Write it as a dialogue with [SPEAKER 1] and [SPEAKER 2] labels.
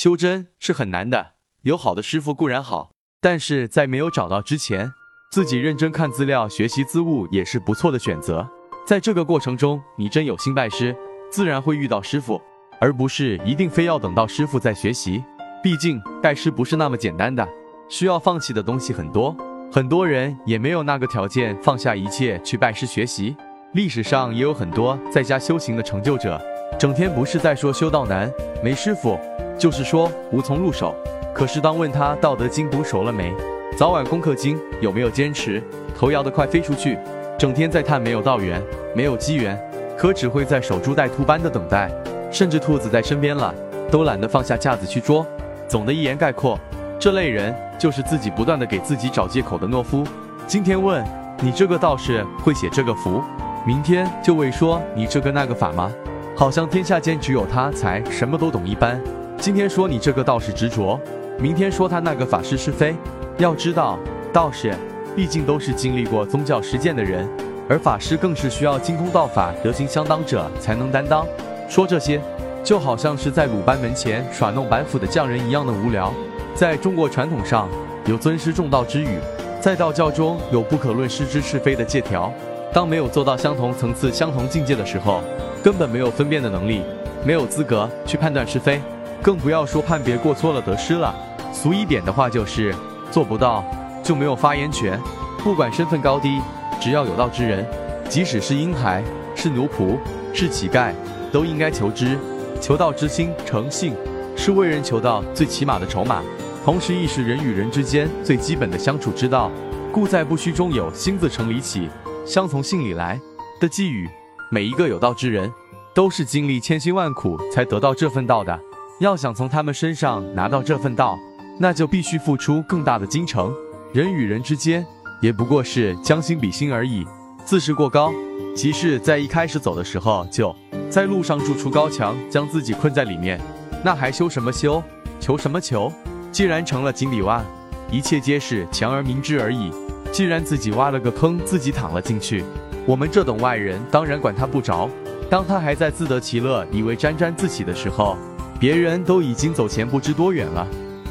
[SPEAKER 1] 修真是很难的，有好的师傅固然好，但是在没有找到之前，自己认真看资料、学习资物也是不错的选择。在这个过程中，你真有心拜师，自然会遇到师傅，而不是一定非要等到师傅再学习。毕竟拜师不是那么简单的，需要放弃的东西很多，很多人也没有那个条件放下一切去拜师学习。历史上也有很多在家修行的成就者，整天不是在说修道难、没师傅，就是说无从入手。可是当问他《道德经》读熟了没，早晚功课经有没有坚持，头摇得快飞出去，整天在叹没有道缘、没有机缘，可只会在守株待兔般的等待，甚至兔子在身边了，都懒得放下架子去捉。总的一言概括，这类人就是自己不断的给自己找借口的懦夫。今天问你这个道士会写这个符？明天就会说你这个那个法吗？好像天下间只有他才什么都懂一般。今天说你这个道士执着，明天说他那个法师是非。要知道，道士毕竟都是经历过宗教实践的人，而法师更是需要精通道法、德行相当者才能担当。说这些，就好像是在鲁班门前耍弄板斧的匠人一样的无聊。在中国传统上，有尊师重道之语，在道教中有不可论师之是非的戒条。当没有做到相同层次、相同境界的时候，根本没有分辨的能力，没有资格去判断是非，更不要说判别过错了得失了。俗一点的话就是，做不到就没有发言权。不管身份高低，只要有道之人，即使是婴孩、是奴仆、是乞丐，都应该求知。求道之心、诚信，是为人求道最起码的筹码，同时亦是人与人之间最基本的相处之道。故在不虚中有“心”字成理起。相从信里来的寄语，每一个有道之人，都是经历千辛万苦才得到这份道的。要想从他们身上拿到这份道，那就必须付出更大的精诚。人与人之间，也不过是将心比心而已。自视过高，即是在一开始走的时候就在路上筑出高墙，将自己困在里面，那还修什么修？求什么求？既然成了井底蛙，一切皆是强而明之而已。既然自己挖了个坑，自己躺了进去，我们这等外人当然管他不着。当他还在自得其乐，以为沾沾自喜的时候，别人都已经走前不知多远了。